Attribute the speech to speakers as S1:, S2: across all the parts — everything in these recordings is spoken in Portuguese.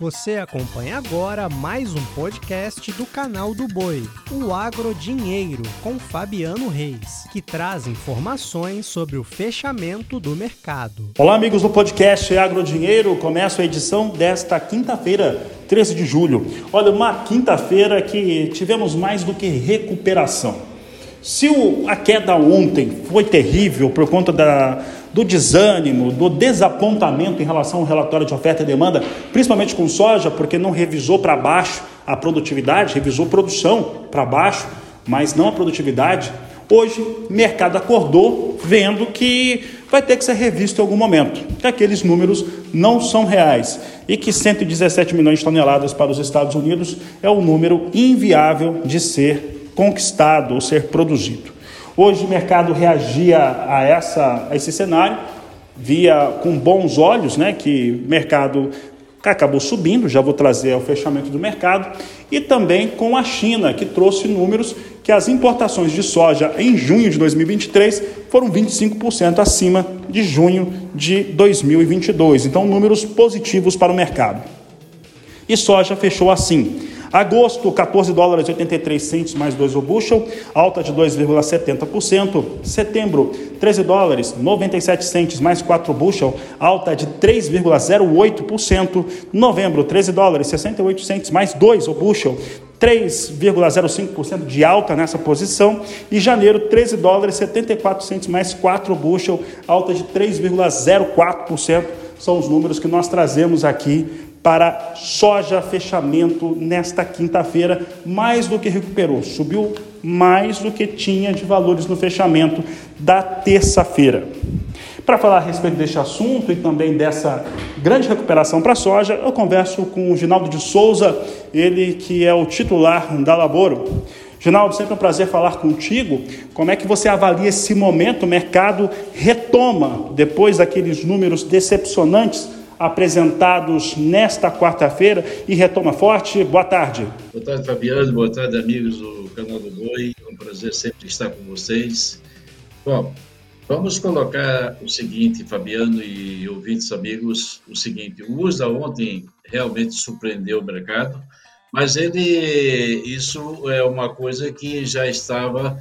S1: Você acompanha agora mais um podcast do canal do Boi, o Agro Dinheiro, com Fabiano Reis, que traz informações sobre o fechamento do mercado.
S2: Olá, amigos do podcast Agro Dinheiro. Começa a edição desta quinta-feira, 13 de julho. Olha, uma quinta-feira que tivemos mais do que recuperação. Se o, a queda ontem foi terrível por conta da, do desânimo, do desapontamento em relação ao relatório de oferta e demanda, principalmente com soja, porque não revisou para baixo a produtividade, revisou produção para baixo, mas não a produtividade. Hoje, o mercado acordou vendo que vai ter que ser revisto em algum momento, que aqueles números não são reais e que 117 milhões de toneladas para os Estados Unidos é um número inviável de ser conquistado ou ser produzido. Hoje o mercado reagia a, essa, a esse cenário, via com bons olhos né, que o mercado acabou subindo, já vou trazer o fechamento do mercado, e também com a China, que trouxe números que as importações de soja em junho de 2023 foram 25% acima de junho de 2022. Então, números positivos para o mercado. E soja fechou assim. Agosto, 14 dólares e 83 centos mais 2 o bushel, alta de 2,70%. Setembro, 13 dólares 97 centos mais 4 bushel, alta de 3,08%. Novembro, 13 dólares 68 centos mais 2 o bushel, 3,05% de alta nessa posição. E janeiro, 13 dólares 74 centos mais 4 bushel, alta de 3,04%. São os números que nós trazemos aqui para soja fechamento nesta quinta-feira, mais do que recuperou, subiu mais do que tinha de valores no fechamento da terça-feira. Para falar a respeito deste assunto e também dessa grande recuperação para a soja, eu converso com o Ginaldo de Souza, ele que é o titular da Laboro. Ginaldo, sempre um prazer falar contigo. Como é que você avalia esse momento? O mercado retoma depois daqueles números decepcionantes apresentados nesta quarta-feira e retoma forte. Boa tarde.
S3: Boa tarde, Fabiano. Boa tarde, amigos do canal do Boi. É um prazer sempre estar com vocês. Bom, vamos colocar o seguinte, Fabiano e ouvintes amigos, o seguinte, o USA ontem realmente surpreendeu o mercado, mas ele, isso é uma coisa que já estava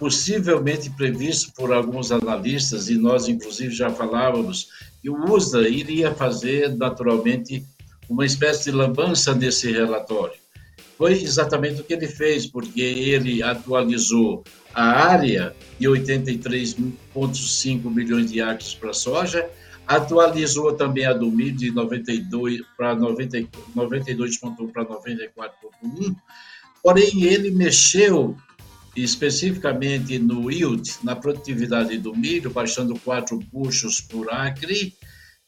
S3: possivelmente previsto por alguns analistas, e nós, inclusive, já falávamos e o USDA iria fazer, naturalmente, uma espécie de lambança nesse relatório. Foi exatamente o que ele fez, porque ele atualizou a área de 83,5 milhões de acres para soja, atualizou também a do milho de 92 para 92,1 para 94,1, porém ele mexeu especificamente no yield, na produtividade do milho, baixando 4 buchos por acre.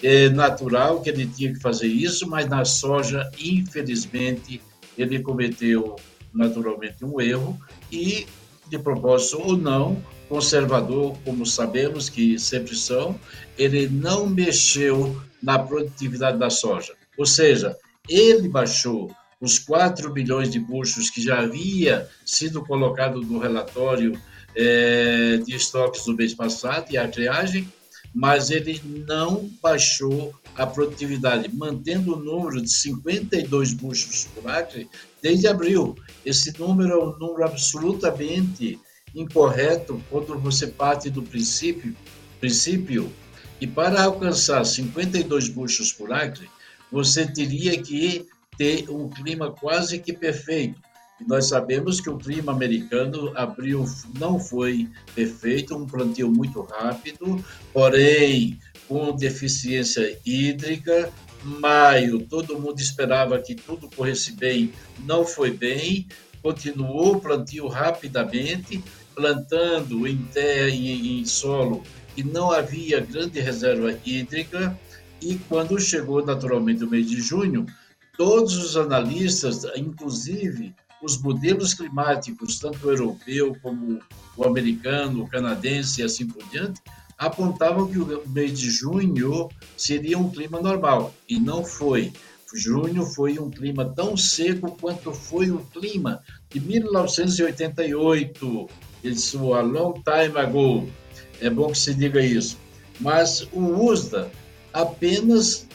S3: É natural que ele tinha que fazer isso, mas na soja, infelizmente, ele cometeu naturalmente um erro e, de propósito ou não, conservador, como sabemos que sempre são, ele não mexeu na produtividade da soja. Ou seja, ele baixou os 4 bilhões de buchos que já havia sido colocado no relatório é, de estoques do mês passado e a triagem, mas ele não baixou a produtividade, mantendo o número de 52 buchos por acre desde abril. Esse número é um número absolutamente incorreto quando você parte do princípio, princípio e para alcançar 52 buchos por acre, você teria que ter um clima quase que perfeito. E nós sabemos que o clima americano abril não foi perfeito, um plantio muito rápido, porém com deficiência hídrica. Maio, todo mundo esperava que tudo corresse bem, não foi bem. Continuou o plantio rapidamente, plantando em terra e em solo que não havia grande reserva hídrica. E quando chegou naturalmente o mês de junho, todos os analistas, inclusive os modelos climáticos, tanto o europeu como o americano, o canadense e assim por diante, apontavam que o mês de junho seria um clima normal, e não foi. Junho foi um clima tão seco quanto foi o clima de 1988, isso a long time ago. É bom que se diga isso. Mas o USDA apenas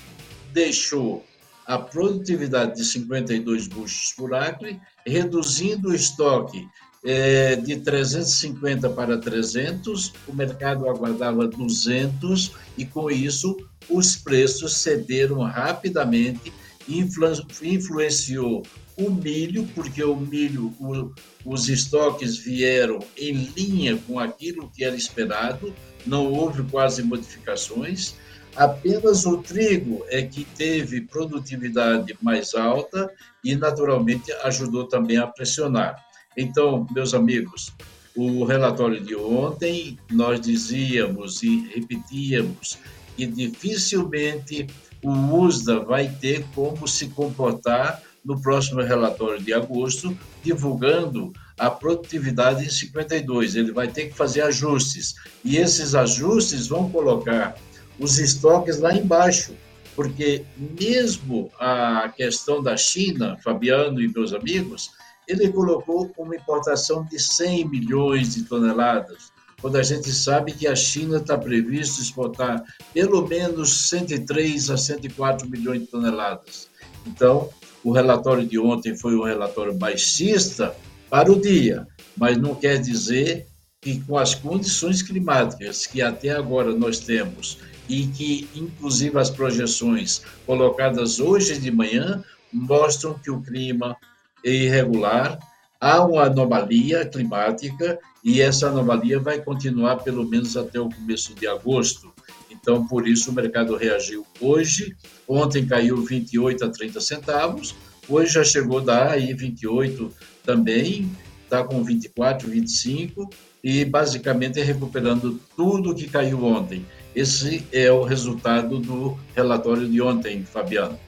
S3: deixou a produtividade de 52 buchos por acre, reduzindo o estoque é, de 350 para 300, o mercado aguardava 200 e com isso os preços cederam rapidamente, influ, influenciou o milho, porque o milho, o, os estoques vieram em linha com aquilo que era esperado, não houve quase modificações. Apenas o trigo é que teve produtividade mais alta e, naturalmente, ajudou também a pressionar. Então, meus amigos, o relatório de ontem, nós dizíamos e repetíamos que dificilmente o USDA vai ter como se comportar no próximo relatório de agosto, divulgando a produtividade em 52. Ele vai ter que fazer ajustes. E esses ajustes vão colocar os estoques lá embaixo, porque mesmo a questão da China, Fabiano e meus amigos, ele colocou uma importação de 100 milhões de toneladas, quando a gente sabe que a China está previsto exportar pelo menos 103 a 104 milhões de toneladas. Então, o relatório de ontem foi um relatório baixista para o dia, mas não quer dizer que com as condições climáticas que até agora nós temos e que inclusive as projeções colocadas hoje de manhã mostram que o clima é irregular, há uma anomalia climática e essa anomalia vai continuar pelo menos até o começo de agosto. Então, por isso, o mercado reagiu hoje. Ontem caiu 28 a 30 centavos, hoje já chegou da aí 28 também, está com 24, 25 e basicamente recuperando tudo que caiu ontem. Esse é o resultado do relatório de ontem, Fabiano.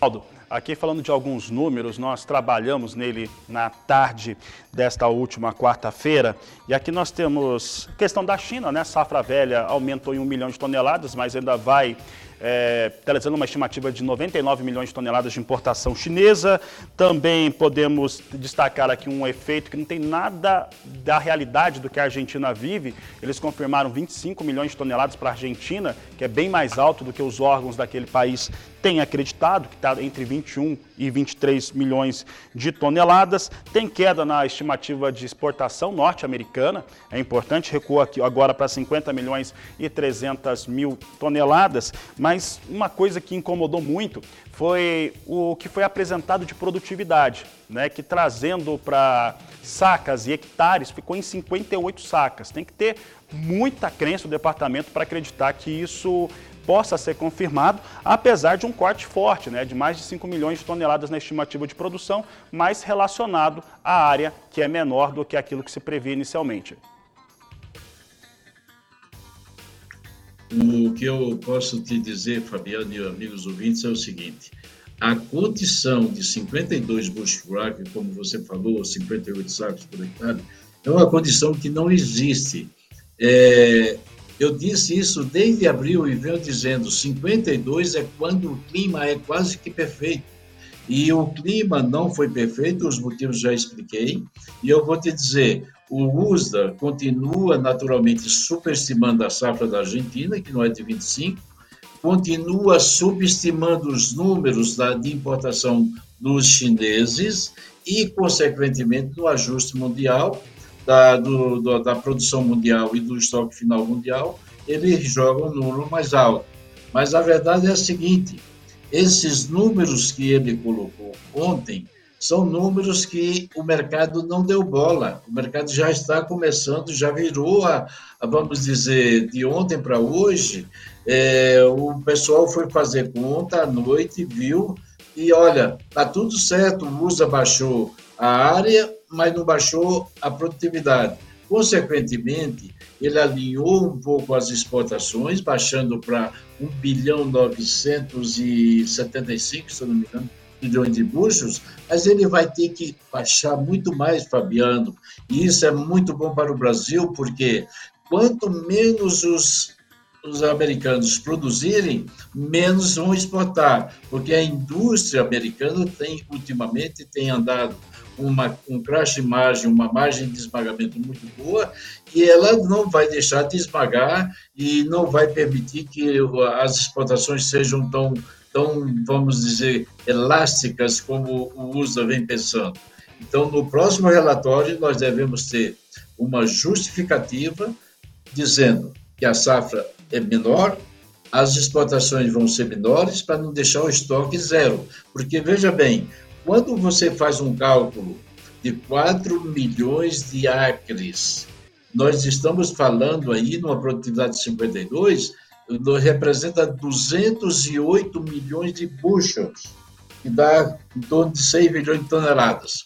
S2: Aldo, Aqui falando de alguns números, nós trabalhamos nele na tarde desta última quarta-feira. E aqui nós temos questão da China, né? Safra velha aumentou em um milhão de toneladas, mas ainda vai é, uma estimativa de 99 milhões de toneladas de importação chinesa. Também podemos destacar aqui um efeito que não tem nada da realidade do que a Argentina vive. Eles confirmaram 25 milhões de toneladas para a Argentina, que é bem mais alto do que os órgãos daquele país têm acreditado, que está entre 21 e 23 milhões de toneladas. Tem queda na estimativa de exportação norte-americana, é importante, recua aqui agora para 50 milhões e 300 mil toneladas, mas uma coisa que incomodou muito foi o que foi apresentado de produtividade, né, que trazendo para sacas e hectares ficou em 58 sacas. Tem que ter muita crença do departamento para acreditar que isso possa ser confirmado, apesar de um corte forte, né, de mais de 5 milhões de toneladas na estimativa de produção, mas relacionado à área que é menor do que aquilo que se previa inicialmente.
S3: O que eu posso te dizer, Fabiano e amigos ouvintes, é o seguinte: a condição de 52 bushcrack, como você falou, 58 sacos por hectare, é uma condição que não existe. É, eu disse isso desde abril e venho dizendo: 52 é quando o clima é quase que perfeito. E o clima não foi perfeito, os motivos já expliquei. E eu vou te dizer: o USDA continua naturalmente superestimando a safra da Argentina, que não é de 25, continua subestimando os números da, de importação dos chineses e, consequentemente, no ajuste mundial, da, do, do, da produção mundial e do estoque final mundial, ele joga um número mais alto. Mas a verdade é a seguinte: esses números que ele colocou ontem são números que o mercado não deu bola. O mercado já está começando, já virou a, a vamos dizer, de ontem para hoje. É, o pessoal foi fazer conta à noite, viu e olha, tá tudo certo. O USA baixou a área, mas não baixou a produtividade. Consequentemente, ele alinhou um pouco as exportações, baixando para 1 bilhão 975, se não me engano, milhões de buchos, mas ele vai ter que baixar muito mais, Fabiano. E isso é muito bom para o Brasil, porque quanto menos os, os americanos produzirem, menos vão exportar, porque a indústria americana tem ultimamente tem andado uma, um crash de margem, uma margem de esmagamento muito boa, e ela não vai deixar de esmagar e não vai permitir que as exportações sejam tão, tão vamos dizer, elásticas como o USA vem pensando. Então, no próximo relatório, nós devemos ter uma justificativa dizendo que a safra é menor, as exportações vão ser menores para não deixar o estoque zero. Porque, veja bem, quando você faz um cálculo de 4 milhões de acres, nós estamos falando aí numa produtividade de 52, representa 208 milhões de bushels, que dá em torno de 6 milhões de toneladas.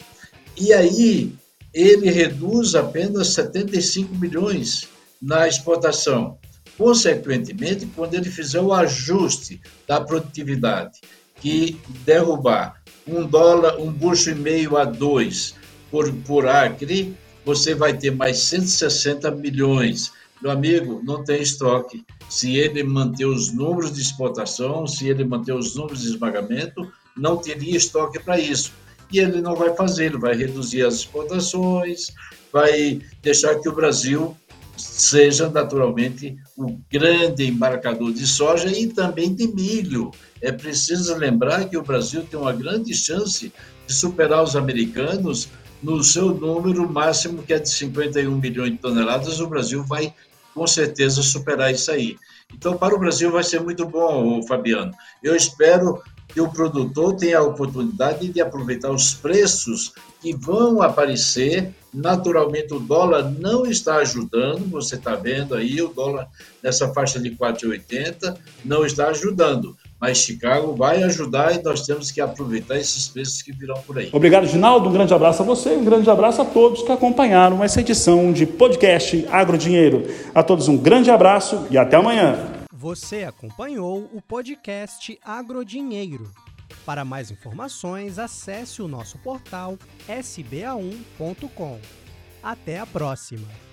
S3: E aí ele reduz apenas 75 milhões na exportação. Consequentemente, quando ele fizer o ajuste da produtividade, que derrubar um dólar, um bucho e meio a dois por, por acre, você vai ter mais 160 milhões. Meu amigo, não tem estoque. Se ele manter os números de exportação, se ele manter os números de esmagamento, não teria estoque para isso. E ele não vai fazer, ele vai reduzir as exportações, vai deixar que o Brasil seja naturalmente o grande embarcador de soja e também de milho. É preciso lembrar que o Brasil tem uma grande chance de superar os americanos no seu número máximo, que é de 51 milhões de toneladas. O Brasil vai com certeza superar isso aí. Então, para o Brasil vai ser muito bom, Fabiano. Eu espero que o produtor tenha a oportunidade de aproveitar os preços que vão aparecer. Naturalmente, o dólar não está ajudando, você está vendo aí, o dólar nessa faixa de 4,80 não está ajudando. Mas Chicago vai ajudar e nós temos que aproveitar esses preços que virão por aí.
S2: Obrigado, Ginaldo. Um grande abraço a você, um grande abraço a todos que acompanharam essa edição de podcast Agrodinheiro. A todos um grande abraço e até amanhã.
S1: Você acompanhou o podcast Agrodinheiro. Para mais informações, acesse o nosso portal sba1.com. Até a próxima!